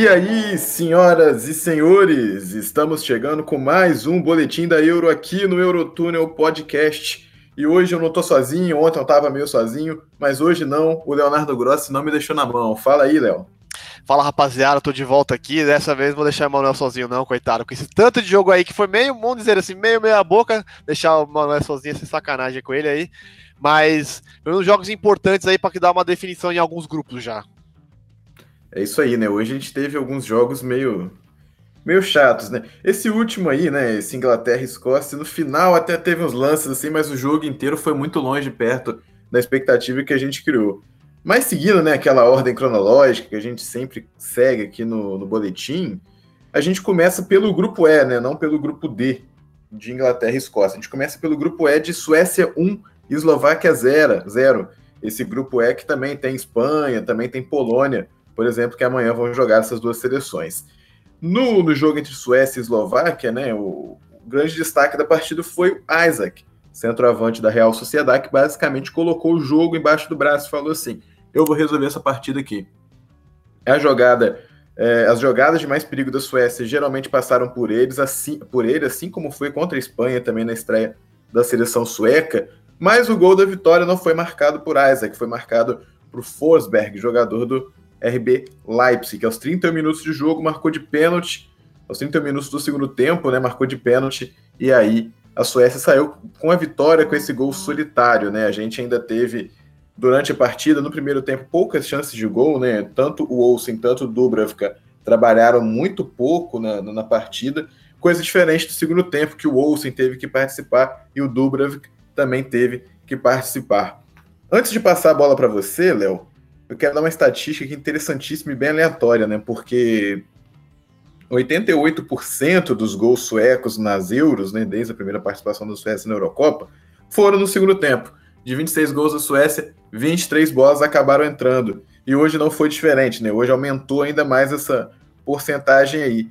E aí, senhoras e senhores, estamos chegando com mais um boletim da Euro aqui no Eurotúnel Podcast. E hoje eu não tô sozinho, ontem eu tava meio sozinho, mas hoje não, o Leonardo Grossi não me deixou na mão. Fala aí, Léo. Fala rapaziada, tô de volta aqui. Dessa vez vou deixar o Manuel sozinho, não, coitado. Com esse tanto de jogo aí que foi meio, vamos dizer assim, meio meia boca, deixar o Manuel sozinho, sem sacanagem com ele aí. Mas, uns jogos importantes aí para dar uma definição em alguns grupos já. É isso aí, né? Hoje a gente teve alguns jogos meio meio chatos, né? Esse último aí, né? Esse Inglaterra e Escócia, no final até teve uns lances assim, mas o jogo inteiro foi muito longe perto da expectativa que a gente criou. Mas seguindo né, aquela ordem cronológica que a gente sempre segue aqui no, no boletim, a gente começa pelo grupo E, né? Não pelo grupo D de Inglaterra e Escócia. A gente começa pelo grupo E de Suécia 1 e Eslováquia 0. 0. Esse grupo E que também tem Espanha, também tem Polônia, por exemplo, que amanhã vão jogar essas duas seleções. No, no jogo entre Suécia e Eslováquia, né, o, o grande destaque da partida foi o Isaac, centroavante da Real Sociedade, que basicamente colocou o jogo embaixo do braço e falou assim: Eu vou resolver essa partida aqui. A jogada, é, as jogadas de mais perigo da Suécia geralmente passaram por eles, assim, por ele, assim como foi contra a Espanha também na estreia da seleção sueca. Mas o gol da vitória não foi marcado por Isaac, foi marcado por Forsberg, jogador do RB Leipzig, aos 30 minutos de jogo marcou de pênalti, aos 30 minutos do segundo tempo, né, marcou de pênalti, e aí a Suécia saiu com a vitória com esse gol solitário, né? A gente ainda teve durante a partida, no primeiro tempo, poucas chances de gol, né? Tanto o Olsen, tanto o Dubravka trabalharam muito pouco na, na partida, coisa diferente do segundo tempo, que o Olsen teve que participar e o Dubravka também teve que participar. Antes de passar a bola para você, Léo, eu quero dar uma estatística interessantíssima e bem aleatória, né? Porque 88% dos gols suecos nas Euros, né, desde a primeira participação da Suécia na Eurocopa, foram no segundo tempo. De 26 gols da Suécia, 23 bolas acabaram entrando. E hoje não foi diferente, né? Hoje aumentou ainda mais essa porcentagem aí.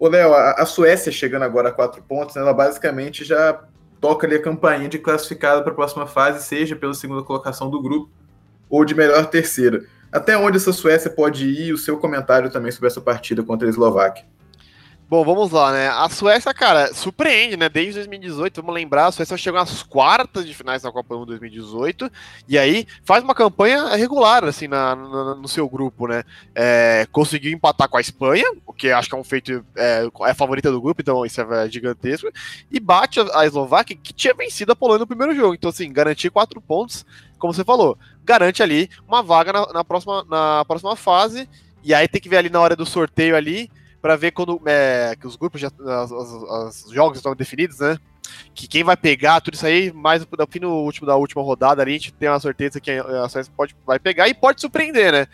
Ô, Léo, a, a, Suécia chegando agora a quatro pontos, né, ela basicamente já toca ali a campainha de classificada para a próxima fase, seja pela segunda colocação do grupo ou de melhor terceira. Até onde essa Suécia pode ir? O seu comentário também sobre essa partida contra a Eslováquia. Bom, vamos lá, né? A Suécia, cara, surpreende, né? Desde 2018, vamos lembrar, a Suécia chegou às quartas de finais da Copa do Mundo 2018 e aí faz uma campanha regular, assim, na, na no seu grupo, né? É, conseguiu empatar com a Espanha, o que acho que é um feito, é, é favorita do grupo, então isso é gigantesco, e bate a Eslováquia, que tinha vencido a Polônia no primeiro jogo. Então, assim, garantir quatro pontos, como você falou, garante ali uma vaga na, na próxima, na próxima fase, e aí tem que ver ali na hora do sorteio ali para ver quando é, que os grupos já os jogos estão definidos, né? Que quem vai pegar tudo isso aí, mais no fim no último da última rodada ali, a gente tem uma certeza que a Suécia pode vai pegar e pode surpreender, né?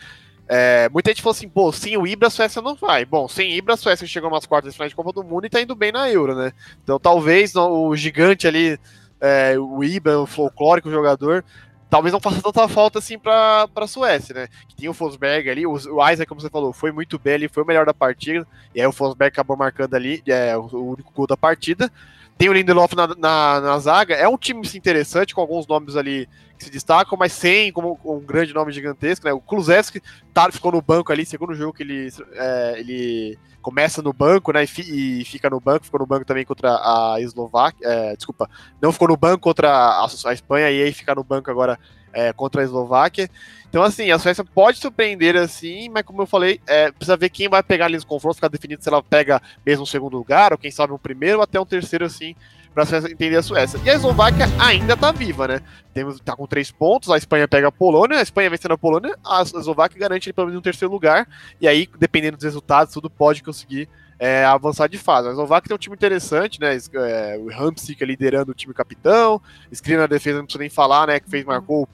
É, muita gente falou assim, pô, sem o Ibra a Suécia não vai. Bom, sem Ibra a Suécia chegou umas quartas de final de Copa do Mundo e tá indo bem na Euro, né? Então talvez o gigante ali, é, o Ibra, o folclórico jogador, talvez não faça tanta falta assim para a Suécia, né? Que tinha o Fosberg ali, o, Isaac, como você falou, foi muito bem ali, foi o melhor da partida, e aí o Fosberg acabou marcando ali, é o único gol da partida. Tem o Lindelof na, na, na, zaga, é um time interessante, com alguns nomes ali que se destacam, mas sem como um grande nome gigantesco, né? O Kulusevski tá, ficou no banco ali, segundo jogo que ele, é, ele começa no banco, né, e, fi, e, fica no banco, ficou no banco também contra a Eslováquia, é, desculpa, não ficou no banco contra a, a Espanha e aí fica no banco agora é, contra a Eslováquia. Então, assim, a Suécia pode surpreender, assim, mas como eu falei, é, precisa ver quem vai pegar ali nos confrontos, ficar definido se ela pega mesmo um segundo lugar, ou quem sabe um primeiro, ou até um terceiro, assim, para entender a Suécia. E a Eslováquia ainda tá viva, né? Temos, tá com três pontos, a Espanha pega a Polônia, a Espanha vencendo a Polônia, a Eslováquia garante pelo menos um terceiro lugar, e aí, dependendo dos resultados, tudo pode conseguir é, avançar de fase. A Eslováquia tem um time interessante, né? É, o Hamsik liderando o time capitão, Skriniar na defesa, não precisa nem falar, né? Que fez, marcou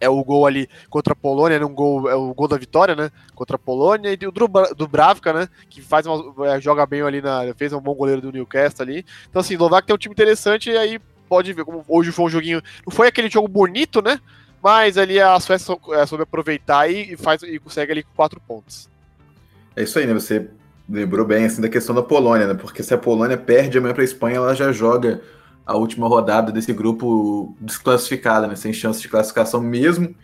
é o gol ali contra a Polônia, né, um gol, é o gol da vitória, né? Contra a Polônia, e o Dubravka, né? Que faz uma, é, joga bem ali na. fez um bom goleiro do Newcastle ali. Então, assim, Eslováquia tem um time interessante, e aí pode ver como hoje foi um joguinho. Não foi aquele jogo bonito, né? Mas ali a Suécia é, soube aproveitar e, faz, e consegue ali quatro pontos. É isso aí, né? Você lembrou bem assim da questão da Polônia, né? Porque se a Polônia perde amanhã para a Espanha, ela já joga a última rodada desse grupo desclassificada, né? Sem chance de classificação mesmo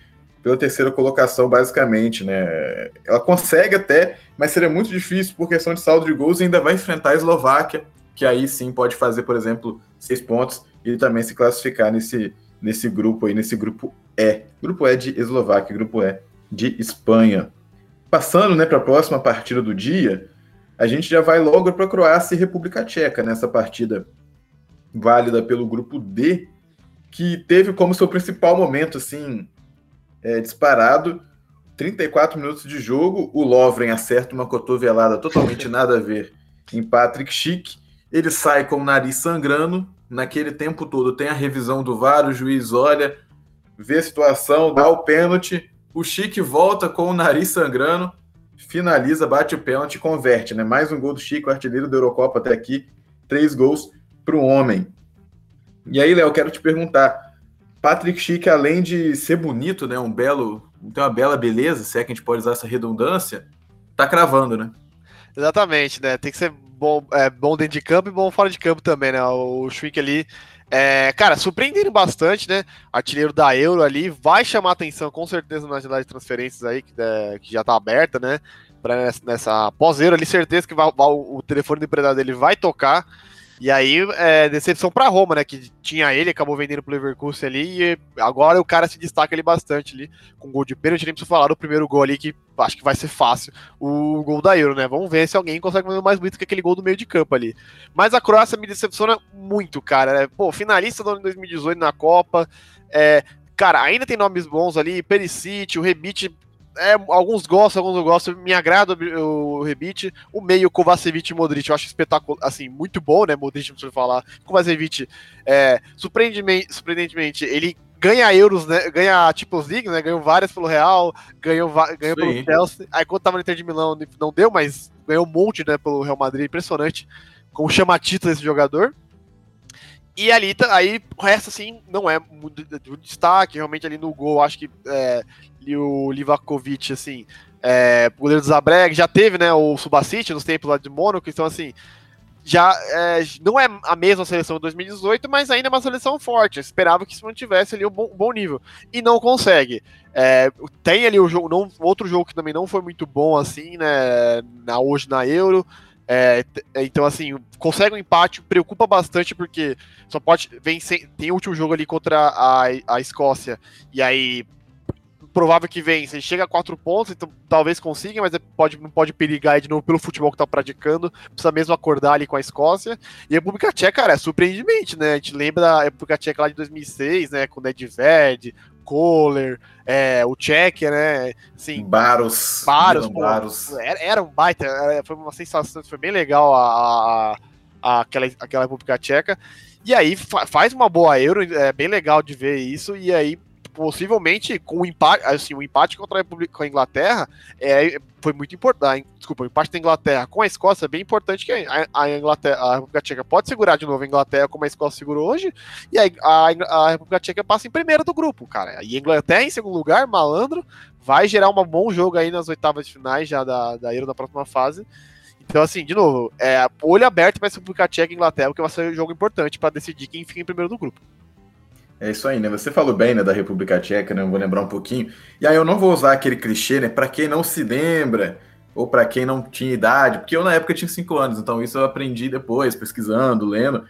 pela terceira colocação, basicamente, né? Ela consegue até, mas seria muito difícil por questão de saldo de gols e ainda vai enfrentar a Eslováquia, que aí sim pode fazer, por exemplo, seis pontos e também se classificar nesse, nesse grupo aí, nesse grupo E. Grupo E de Eslováquia, grupo E de Espanha. Passando né, para a próxima partida do dia, a gente já vai logo para a Croácia e República Tcheca nessa partida válida pelo grupo D, que teve como seu principal momento, assim, é, disparado, 34 minutos de jogo, o Lovren acerta uma cotovelada totalmente nada a ver em Patrick Schick, ele sai com o nariz sangrando, naquele tempo todo tem a revisão do VAR, o juiz olha, vê a situação, dá o pênalti, o Chique volta com o nariz sangrando, finaliza, bate o pênalti e converte, né? Mais um gol do Chico, artilheiro da Eurocopa até aqui, três gols para o homem. E aí, Léo, quero te perguntar, Patrick Chique, além de ser bonito, né, um belo, tem uma bela beleza, se é que a gente pode usar essa redundância, tá cravando, né? Exatamente, né? Tem que ser bom, é, bom dentro de campo e bom fora de campo também, né? O Schwick ali, é, cara, surpreendendo bastante, né? Artilheiro da Euro ali, vai chamar atenção com certeza na janela de transferências aí, que, é, que já tá aberta, né? Pra nessa, pós-Euro ali, certeza que vai, vai, o telefone do empresário dele vai tocar. E aí, é, decepção para Roma, né? Que tinha ele, acabou vendendo pro Leverkusen ali, e agora o cara se destaca ali bastante ali, com gol de pênalti, nem preciso falar do primeiro gol ali, que acho que vai ser fácil, o gol da Euro, né? Vamos ver se alguém consegue fazer mais bonito que aquele gol do meio de campo ali. Mas a Croácia me decepciona muito, cara. Né? Pô, finalista do ano 2018 na Copa, é, cara, ainda tem nomes bons ali, Perisic, o Rebite é, alguns gostam, alguns não gostam. Me agrada o, o Rebite. O meio Kovacevic e Modric eu acho espetáculo, assim, muito bom, né? Modric, não precisa falar. Kovacevic, é, surpreendentemente, surpreendentemente, ele ganha euros, né? Ganha Champions League, né? Ganhou várias pelo Real, ganhou, ganhou pelo Chelsea. Aí quando tava no Inter de Milão não deu, mas ganhou um monte, né? Pelo Real Madrid, impressionante. Com o chama-título esse jogador. E ali, aí, o resto, assim, não é muito destaque. Realmente, ali no gol, acho que é, o Livakovic, assim, é, o goleiro do Zabreg, já teve, né, o Subacite nos tempos lá de Mônaco, então, assim, já é, não é a mesma seleção de 2018, mas ainda é uma seleção forte. Eu esperava que se mantivesse ali um bom, um bom nível. E não consegue. É, tem ali o jogo, não, outro jogo que também não foi muito bom, assim, né, na, hoje na Euro. É, então, assim, consegue um empate, preocupa bastante, porque só pode. Vem sem, tem o último jogo ali contra a, a Escócia, e aí provável que vence. Ele chega a quatro pontos, então talvez consiga, mas pode, não pode perigar de novo pelo futebol que tá praticando. Precisa mesmo acordar ali com a Escócia. E a República Tcheca, cara, é surpreendentemente, né? A gente lembra da República Tcheca lá de 2006, né? Com o Nedved, Kohler, é, o Tchequia, né? Assim, Baros. Baros, pô, Baros. Era, era, um baita, era, foi uma sensação, foi bem legal a, a, a, aquela, aquela República Tcheca. E aí fa faz uma boa Euro, é bem legal de ver isso, e aí possivelmente com o empate, assim, o empate contra a República com a Inglaterra é, foi muito importante. Desculpa, o empate da Inglaterra com a Escócia é bem importante que a, a Inglaterra, a República Tcheca pode segurar de novo a Inglaterra como a Escócia segurou hoje, e a, a, a República Tcheca passa em primeiro do grupo, cara. E a Inglaterra em segundo lugar, malandro, vai gerar um bom jogo aí nas oitavas de finais já da, da Euro na próxima fase. Então, assim, de novo, é, olho aberto para a República Tcheca e Inglaterra, porque vai ser um jogo importante para decidir quem fica em primeiro do grupo. É isso aí, né? Você falou bem, né, da República Tcheca, né? Eu vou lembrar um pouquinho. E aí eu não vou usar aquele clichê, né? Para quem não se lembra ou para quem não tinha idade, porque eu na época tinha cinco anos, então isso eu aprendi depois, pesquisando, lendo.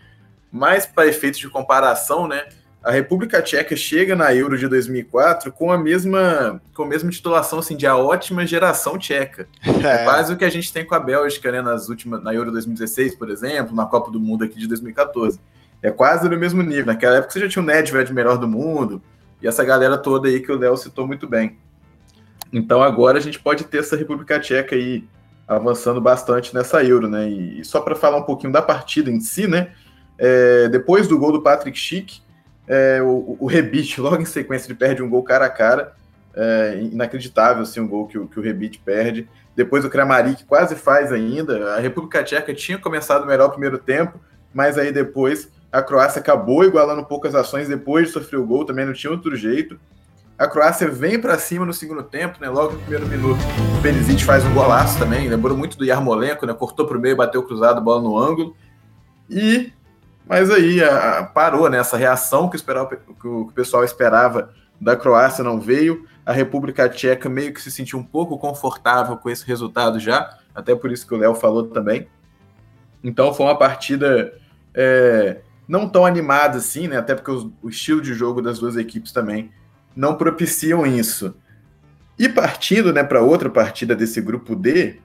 Mas para efeitos de comparação, né? A República Tcheca chega na Euro de 2004 com a mesma com a mesma titulação assim de a ótima geração tcheca. É. é quase o que a gente tem com a Bélgica, né, nas últimas na Euro 2016, por exemplo, na Copa do Mundo aqui de 2014 é quase no mesmo nível. Naquela época você já tinha o Nedved melhor do mundo, e essa galera toda aí que o Léo citou muito bem. Então agora a gente pode ter essa República Tcheca aí avançando bastante nessa Euro, né? E, só para falar um pouquinho da partida em si, né? É, depois do gol do Patrick Schick, é, o, o Rebite, logo em sequência, ele perde um gol cara a cara. É, inacreditável assim, um gol que, que o Rebite perde. Depois o Kramaric quase faz ainda. A República Tcheca tinha começado melhor o primeiro tempo, mas aí depois a Croácia acabou igualando poucas ações depois de sofrer o gol, também não tinha outro jeito. A Croácia vem para cima no segundo tempo, né? Logo no primeiro minuto, o Benzic faz um golaço também, lembrou muito do Yarmolenko, né? Cortou para o meio, bateu cruzado, bola no ângulo. E mas aí a, a, parou, né? Essa reação que, esperava, que o, que o pessoal esperava da Croácia não veio. A República Tcheca meio que se sentiu um pouco confortável com esse resultado já, até por isso que o Léo falou também. Então foi uma partida é, não tão animada assim, né? Até porque o, o estilo de jogo das duas equipes também não propiciam isso. E partindo né, para outra partida desse grupo D,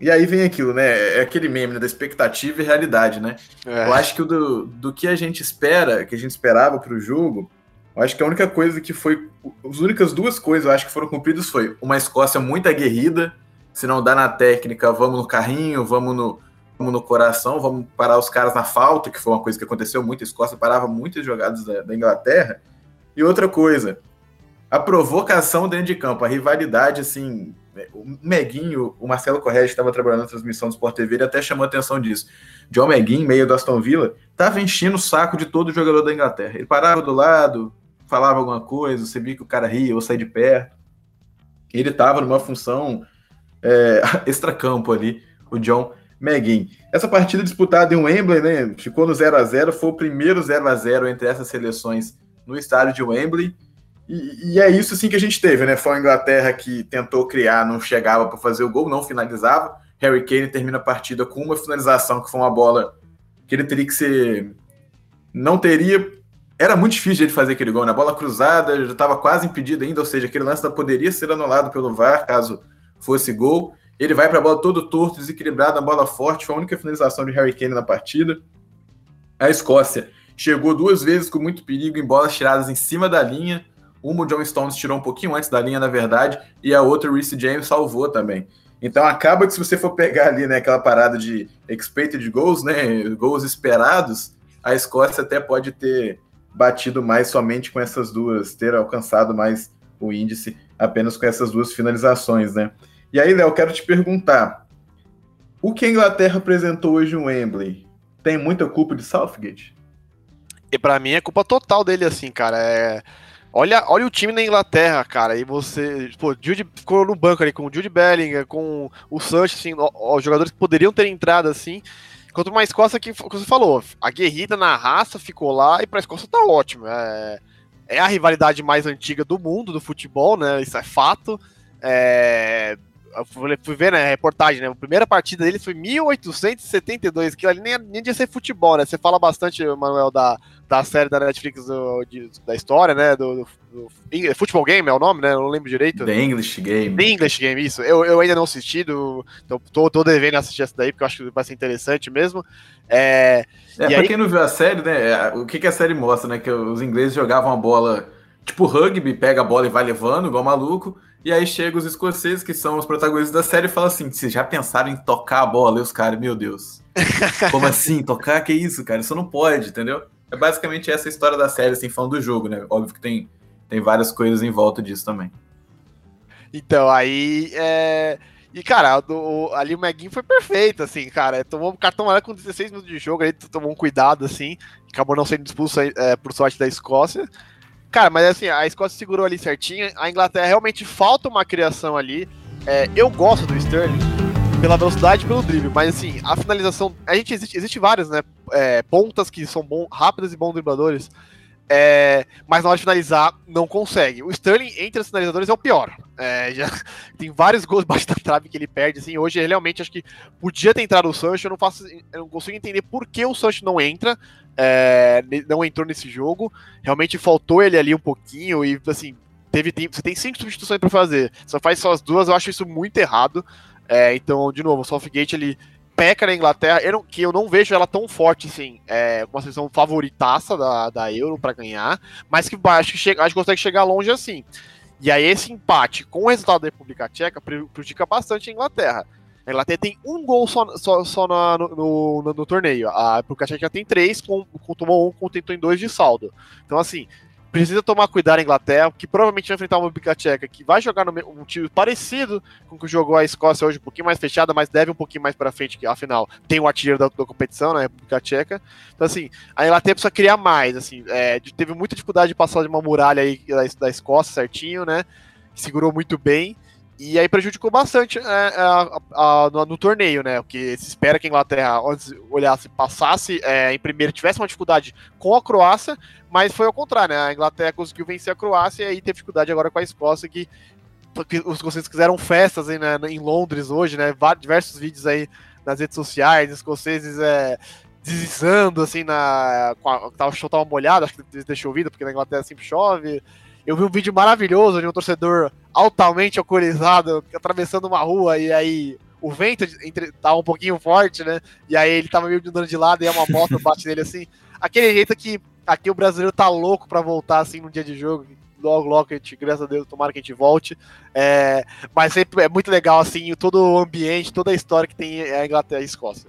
e aí vem aquilo, né? É aquele meme né, da expectativa e realidade, né? É. Eu acho que do, do que a gente espera, que a gente esperava para o jogo, eu acho que a única coisa que foi. As únicas duas coisas eu acho que foram cumpridas foi uma Escócia muito aguerrida, se não dá na técnica, vamos no carrinho, vamos no, no coração, vamos parar os caras na falta, que foi uma coisa que aconteceu muito. A Escócia parava muitas jogadas da, da Inglaterra. E outra coisa, a provocação dentro de campo, a rivalidade, assim, o Meguinho, o Marcelo Correia estava trabalhando na transmissão do Sport TV, ele até chamou a atenção disso. John Meguinho, meio do Aston Villa, estava enchendo o saco de todo jogador da Inglaterra. Ele parava do lado, falava alguma coisa, você via que o cara ria ou saía de perto. Ele estava numa função é, extra-campo ali, o John Meguin. Essa partida disputada em Wembley, né, ficou no 0 a 0 foi o primeiro 0 a 0 entre essas seleções no estádio de Wembley. E, e, é isso assim que a gente teve, né? Foi a Inglaterra que tentou criar, não chegava para fazer o gol, não finalizava. Harry Kane termina a partida com uma finalização que foi uma bola que ele teria que ser. Não teria. Era muito difícil de fazer aquele gol, né? A bola cruzada já estava quase impedida ainda, ou seja, aquele lance poderia ser anulado pelo VAR caso fosse gol. Ele vai para a bola todo torto, desequilibrado, a bola forte, foi a única finalização de Harry Kane na partida. A Escócia chegou duas vezes com muito perigo em bolas tiradas em cima da linha uma o John Stones tirou um pouquinho antes da linha, na verdade, e a outra o Reece James salvou também. Então acaba que se você for pegar ali, né, aquela parada de expected goals, né, gols esperados, a Escócia até pode ter batido mais somente com essas duas, ter alcançado mais o índice apenas com essas duas finalizações, né? E aí, Léo, quero te perguntar, o que a Inglaterra apresentou hoje no Wembley tem muita culpa de Southgate? E para mim é culpa total dele, assim, cara. É Olha, olha o time na Inglaterra, cara. E você. Pô, Jude ficou no banco ali com o Jude Bellingham, com o Sancho, assim, os jogadores que poderiam ter entrado assim. Enquanto uma Escócia que, você falou, a guerrida na raça ficou lá e pra Escócia tá ótimo. É, é a rivalidade mais antiga do mundo do futebol, né? Isso é fato. É, fui ver, né, a reportagem, né? A primeira partida dele foi 1872, que ali nem, nem ia ser futebol, né? Você fala bastante, Manuel, da, da série da Netflix do, de, da história, né? Do, do, do Football Game é o nome, né? Eu não lembro direito. The English Game. The English Game, isso. Eu, eu ainda não assisti, do, então tô, tô devendo assistir essa daí, porque eu acho que vai ser interessante mesmo. É, é pra aí... quem não viu a série, né? É, o que, que a série mostra, né? Que os ingleses jogavam a bola tipo rugby, pega a bola e vai levando, igual maluco. E aí chegam os escoceses, que são os protagonistas da série, e falam assim: vocês já pensaram em tocar a bola? E os caras, meu Deus. Como assim? Tocar? Que isso, cara? Isso não pode, entendeu? É basicamente essa história da série, assim, falando do jogo, né? Óbvio que tem, tem várias coisas em volta disso também. Então, aí. É... E, cara, do, ali o Meguinho foi perfeito, assim, cara. Tomou um cartão amarelo com 16 minutos de jogo, aí tomou um cuidado, assim. Acabou não sendo expulso é, por sorte da Escócia. Cara, mas assim, a Escócia segurou ali certinho. A Inglaterra realmente falta uma criação ali. É, eu gosto do Sterling pela velocidade pelo drible, mas assim, a finalização. A gente existe, existe várias, né? É, pontas que são bom, rápidas e bons dribladores. É, mas na hora de finalizar, não consegue. O Sterling, entre os finalizadores, é o pior. É, já tem vários gols baixo da trave que ele perde. Assim, hoje, realmente, acho que podia ter entrado o Sancho. Eu não, faço, eu não consigo entender por que o Sancho não entra é, não entrou nesse jogo. Realmente faltou ele ali um pouquinho e assim teve tempo. Você tem cinco substituições para fazer, só faz só as duas. Eu acho isso muito errado. É, então, de novo, o Southgate ele peca na Inglaterra, eu não, que eu não vejo ela tão forte assim, é uma seleção favoritaça da, da Euro para ganhar, mas que acho que, chega, acho que consegue chegar longe assim. E aí esse empate com o resultado da República Tcheca prejudica bastante a Inglaterra. A Inglaterra tem um gol só, só, só no, no, no, no, torneio. A, porque a Tchequia tem três, com, com, tomou um, contentou em dois de saldo. Então, assim, precisa tomar cuidado a Inglaterra, que provavelmente vai enfrentar uma Bica Tcheca que vai jogar no, um time parecido com o que jogou a Escócia hoje, um pouquinho mais fechada, mas deve um pouquinho mais para frente, que afinal tem o artilheiro da, da, competição, né, República Tcheca. Então, assim, a Inglaterra precisa criar mais, assim, é, teve muita dificuldade de passar de uma muralha aí da, da Escócia certinho, né, segurou muito bem. E aí prejudicou bastante é, a, a, no, no, torneio, né? Porque se espera que a Inglaterra olhasse, passasse é, em primeiro, tivesse uma dificuldade com a Croácia, mas foi ao contrário, né? A Inglaterra conseguiu vencer a Croácia e aí teve dificuldade agora com a Escócia, que, que os escoceses fizeram festas aí, né, em Londres hoje, né? Diversos vídeos aí nas redes sociais, escoceses é, deslizando assim na. A, tava, tava molhado, acho que deixou ouvido, porque na Inglaterra sempre chove. Eu vi um vídeo maravilhoso de um torcedor altamente alcoolizado atravessando uma rua e aí o vento entre, tava um pouquinho forte, né? E aí ele tava meio andando de lado e uma moto bate nele assim. Aquele jeito que aqui o brasileiro tá louco para voltar assim no dia de jogo. Logo, logo, a gente, graças a Deus, tomara que a gente volte. É, mas sempre é muito legal, assim, todo o ambiente, toda a história que tem a Inglaterra e a Escócia.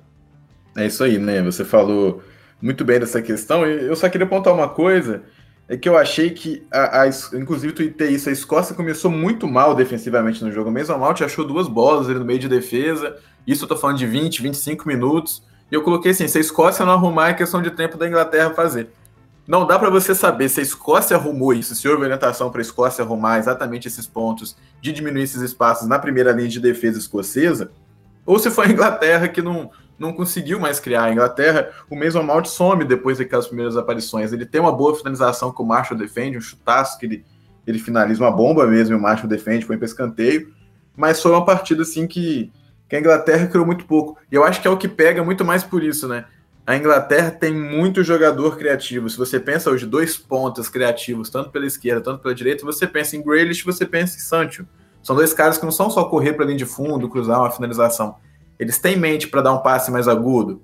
É isso aí, né? Você falou muito bem dessa questão. Eu só queria apontar uma coisa é que eu achei que, a, a, inclusive, tuitei isso, a Escócia começou muito mal defensivamente no jogo. Mesmo mal, te achou duas bolas ali no meio de defesa. Isso eu tô falando de 20, 25 minutos. E eu coloquei assim: se a Escócia não arrumar, é questão de tempo da Inglaterra fazer. Não dá para você saber se a Escócia arrumou isso, se houve orientação para a Escócia arrumar exatamente esses pontos de diminuir esses espaços na primeira linha de defesa escocesa, ou se foi a Inglaterra que não, não conseguiu mais criar. A Inglaterra, o mesmo Mount some depois daquelas primeiras aparições. Ele tem uma boa finalização que o Marshall defende, um chutaço que ele, ele finaliza uma bomba mesmo, e o Marshall defende, põe para escanteio. Mas foi uma partida assim que, que a Inglaterra criou muito pouco. E eu acho que é o que pega muito mais por isso, né? A Inglaterra tem muito jogador criativo. Se você pensa hoje dois pontas criativos, tanto pela esquerda, tanto pela direita, você pensa em Grealish, você pensa em Sancho. São dois caras que não são só correr para linha de fundo, cruzar uma finalização eles têm mente para dar um passe mais agudo.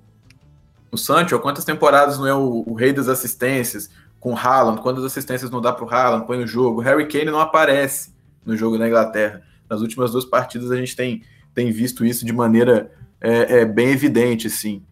O Sancho, quantas temporadas não é o, o rei das assistências com o Haaland? Quantas assistências não dá para o Haaland? Põe no jogo. O Harry Kane não aparece no jogo da Inglaterra. Nas últimas duas partidas a gente tem, tem visto isso de maneira é, é, bem evidente, sim.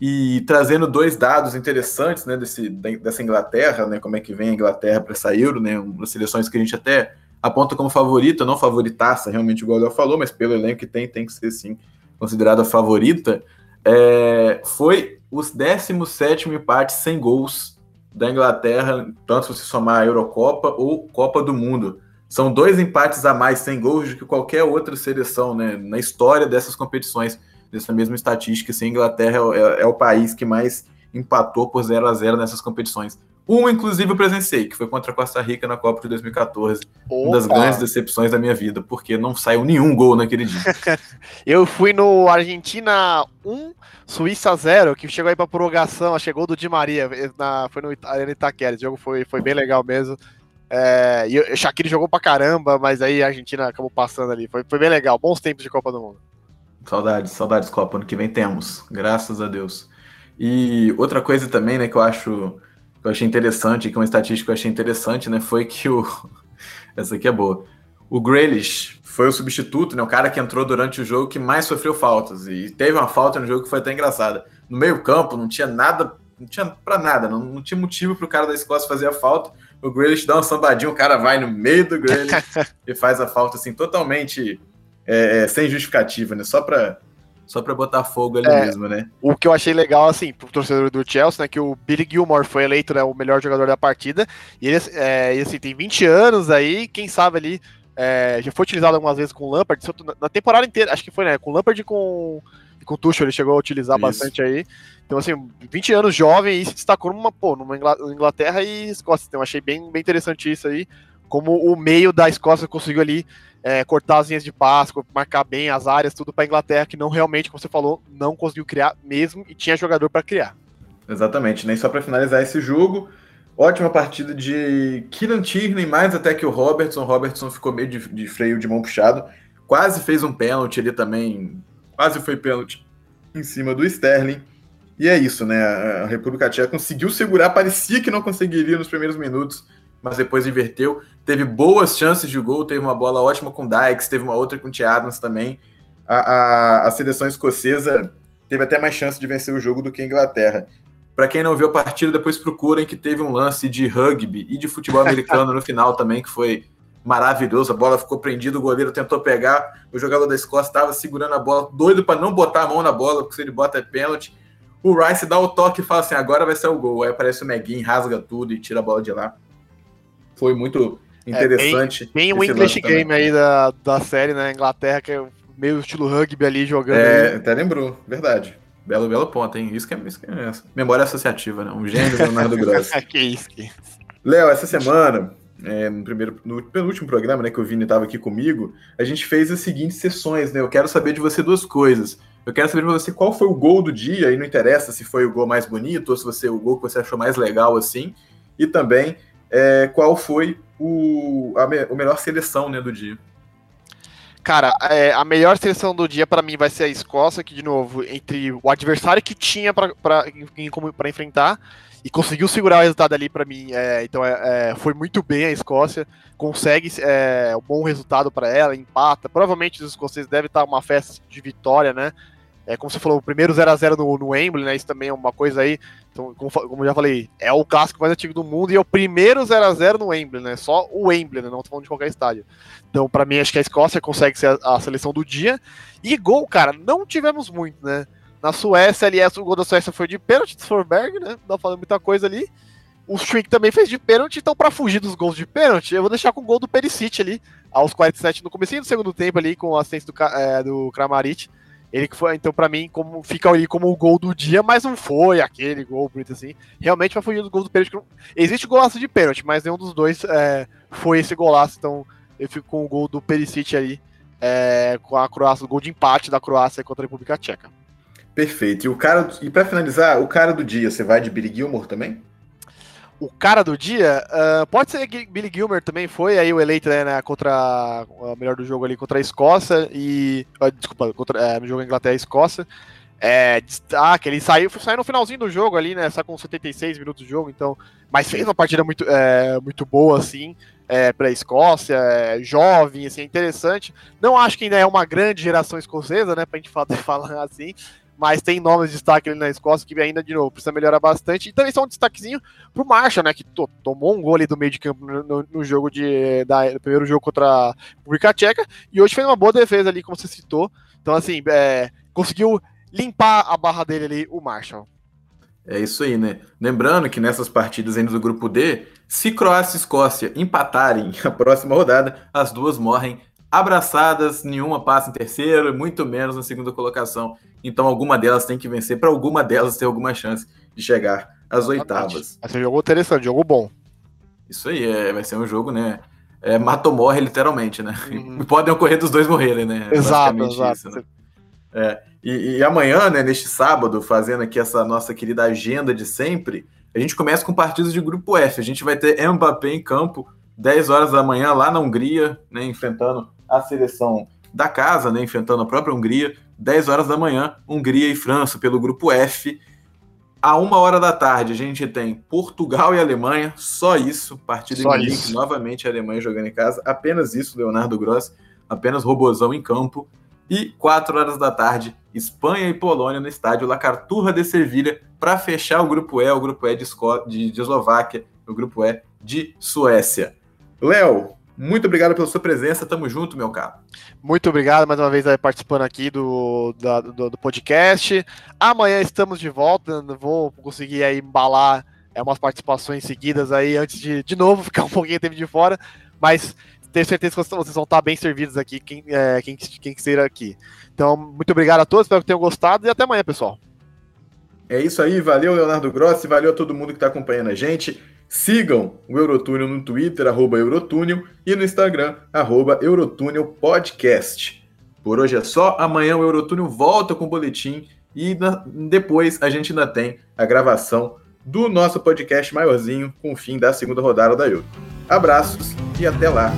E trazendo dois dados interessantes né, desse, dessa Inglaterra, né, como é que vem a Inglaterra para essa Euro, né, das seleções que a gente até aponta como favorita, não favoritaça, realmente, igual o Léo falou, mas pelo elenco que tem, tem que ser sim considerada favorita, é, foi os 17 empates sem gols da Inglaterra, tanto se somar a Eurocopa ou Copa do Mundo. São dois empates a mais sem gols do que qualquer outra seleção né, na história dessas competições, dessa mesma estatística. Assim, a Inglaterra é, é o país que mais empatou por 0 a 0 nessas competições. Um, inclusive, eu presenciei, que foi contra a Costa Rica na Copa de 2014. Opa. Uma das grandes decepções da minha vida, porque não saiu nenhum gol naquele dia. eu fui no Argentina 1, Suíça 0, que chegou aí pra prorrogação, chegou do Di Maria, na, foi no Arena Itaquera. Esse jogo foi, foi bem legal mesmo. É, e o Shaqiri jogou pra caramba, mas aí a Argentina acabou passando ali. Foi, foi bem legal, bons tempos de Copa do Mundo. Saudades, saudades, Copa. Ano que vem temos, graças a Deus. E outra coisa também, né, que eu acho que eu achei interessante, que uma estatística que eu achei interessante, né, foi que o. Essa aqui é boa. O Grealish foi o substituto, né, o cara que entrou durante o jogo que mais sofreu faltas. E teve uma falta no jogo que foi até engraçada. No meio-campo, não tinha nada, não tinha pra nada, não, não tinha motivo pro cara da Escócia fazer a falta. O Grealish dá uma sambadinha, o cara vai no meio do Grealish e faz a falta, assim, totalmente é, é sem justificativa, né? Só pra, só para botar fogo ali é, mesmo, né? O que eu achei legal, assim, pro torcedor do Chelsea, né, que o Billy Gilmore foi eleito né, o melhor jogador da partida, e ele, é, assim, tem 20 anos aí, quem sabe ali, é, já foi utilizado algumas vezes com o Lampard, na temporada inteira, acho que foi, né, com o Lampard e com, com o Tuchel, ele chegou a utilizar Isso. bastante aí, então, assim, 20 anos jovem e se destacou numa, pô, numa Inglaterra e Escócia, então achei bem, bem interessante isso aí, como o meio da Escócia conseguiu ali é, cortar as linhas de passe, marcar bem as áreas, tudo para a Inglaterra, que não realmente, como você falou, não conseguiu criar mesmo e tinha jogador para criar. Exatamente, nem né? só para finalizar esse jogo, ótima partida de Kieran Tierney, mais até que o Robertson. O Robertson ficou meio de, de freio de mão puxado, quase fez um pênalti ali também, quase foi pênalti em cima do Sterling. E é isso, né? A República Tcheca conseguiu segurar, parecia que não conseguiria nos primeiros minutos, mas depois inverteu. Teve boas chances de gol, teve uma bola ótima com Dykes, teve uma outra com o Adams também. a, a, a seleção escocesa teve até mais chance de vencer o jogo do que a Inglaterra. Para quem não viu a partida, depois procurem que teve um lance de rugby e de futebol americano no final também, que foi maravilhoso. A bola ficou prendida, o goleiro tentou pegar, o jogador da Escócia estava segurando a bola, doido para não botar a mão na bola, porque se ele bota é pênalti. O Rice dá o toque e fala assim: agora vai ser o gol. Aí aparece o Meguin, rasga tudo e tira a bola de lá. Foi muito interessante. É, bem, o English Game aí da, da série, né? Inglaterra, que é meio estilo rugby ali jogando. É, até lembrou, verdade. Belo, belo ponto, hein? Isso que é, isso que é memória associativa, né? Um gênio do Leonardo Gross. que isso, que Léo, essa semana, é, no, primeiro, no penúltimo programa, né, que o Vini estava aqui comigo, a gente fez as seguintes sessões, né? Eu quero saber de você duas coisas. Eu quero saber de você qual foi o gol do dia, e não interessa se foi o gol mais bonito ou se você o gol que você achou mais legal assim. E também é, qual foi o, a, me, melhor seleção né, do dia. Cara, é, a melhor seleção do dia para mim vai ser a Escócia, que de novo, entre o adversário que tinha para enfrentar e conseguiu segurar o resultado ali para mim. É, então é, é, foi muito bem a Escócia, consegue é, um bom resultado para ela, empata. Provavelmente os escoceses devem estar uma festa de vitória, né? É, como você falou, o primeiro 0 a 0 no, no Wembley, né? Isso também é uma coisa aí. Então, como, como eu já falei, é o clássico mais antigo do mundo e é o primeiro 0 a 0 no Wembley, né? Só o Wembley, né? Não tô falando de qualquer estádio. Então, para mim, acho que a Escócia consegue ser a, a, seleção do dia. E gol, cara, não tivemos muito, né? Na Suécia, ali, o gol da Suécia foi de pênalti de Forberg, né? Não falando muita coisa ali. O Strick também fez de pênalti, então para fugir dos gols de pênalti, eu vou deixar com o gol do Perisic ali, aos 47 no começo do segundo tempo ali, com a assistência do, é, do Kramaric. Ele que foi, então, para mim, como fica ali como o gol do dia, mas não foi aquele gol bonito assim. Realmente vai fugir do gol do pênalti. Existe golaço de pênalti, mas nenhum dos dois é, foi esse golaço. Então, eu fico com o gol do Perisic aí, é, com a Croácia, o gol de empate da Croácia contra a República Tcheca. Perfeito. E o cara, e para finalizar, o cara do dia, você vai de Billy Gilmore também? O cara do dia, uh, pode ser que Billy Gilmer também foi aí o eleito né, contra o melhor do jogo ali contra a Escócia e uh, desculpa, contra, é, no jogo Inglaterra e Escócia. É, destaque, ele saiu, saiu no finalzinho do jogo ali, né? Só com 76 minutos de jogo, então. Mas fez uma partida muito, é, muito boa, assim, é, para a Escócia, é, jovem, assim, interessante. Não acho que ainda é uma grande geração escocesa, né? Pra gente falar assim, mas tem nomes de destaque ali na Escócia que ainda, de novo, precisa melhorar bastante. E também só um destaquezinho pro Marshall, né, que to tomou um gol ali do meio de campo no, no jogo de, da, no primeiro jogo contra a República Tcheca, e hoje fez uma boa defesa ali, como você citou. Então, assim, é, conseguiu limpar a barra dele ali, o Marshall. É isso aí, né? Lembrando que nessas partidas ainda do grupo D, se Croácia e Escócia empatarem a próxima rodada, as duas morrem abraçadas, nenhuma passa em terceiro, muito menos na segunda colocação. Então alguma delas tem que vencer para alguma delas ter alguma chance de chegar às oitavas. Vai ser um jogo interessante, jogo bom. Isso aí, é, vai ser um jogo, né? É, mata ou morre, literalmente, né? Uhum. Podem ocorrer dos dois morrerem, né? Exato, exato. Isso, né? é, e, e, amanhã, né, neste sábado, fazendo aqui essa nossa querida agenda de sempre, a gente começa com partidos de grupo F. A gente vai ter Mbappé em campo, 10 horas da manhã, lá na Hungria, né, enfrentando a seleção da casa, né, enfrentando a própria Hungria, 10 horas da manhã, Hungria e França pelo grupo F. A uma hora da tarde a gente tem Portugal e Alemanha, só isso, partida só em Munique, novamente a Alemanha jogando em casa, apenas isso, Leonardo Gross, apenas robozão em campo. E 4 horas da tarde, Espanha e Polônia no estádio La Carturra de Sevilha para fechar o grupo E, o grupo E de, Esco de, de Eslováquia, o grupo E de Suécia. Léo, muito obrigado pela sua presença, tamo junto, meu caro. Muito obrigado mais uma vez participando aqui do, da, do, do, podcast. Amanhã estamos de volta, vou conseguir aí embalar é, umas participações seguidas aí antes de de novo ficar um pouquinho tempo de fora, mas tenho certeza que vocês vão estar bem servidos aqui, quem, é, quem, quem quiser aqui. Então, muito obrigado a todos, espero que tenham gostado e até amanhã, pessoal. É isso aí, valeu Leonardo Grossi, valeu a todo mundo que está acompanhando a gente. Sigam o Eurotúnel no Twitter, arroba Eurotúnel, e no Instagram, arroba Eurotúnel Podcast. Por hoje é só, amanhã o Eurotúnel volta com o boletim e na, depois a gente ainda tem a gravação do nosso podcast maiorzinho com o fim da segunda rodada da Euro. Abraços e até lá!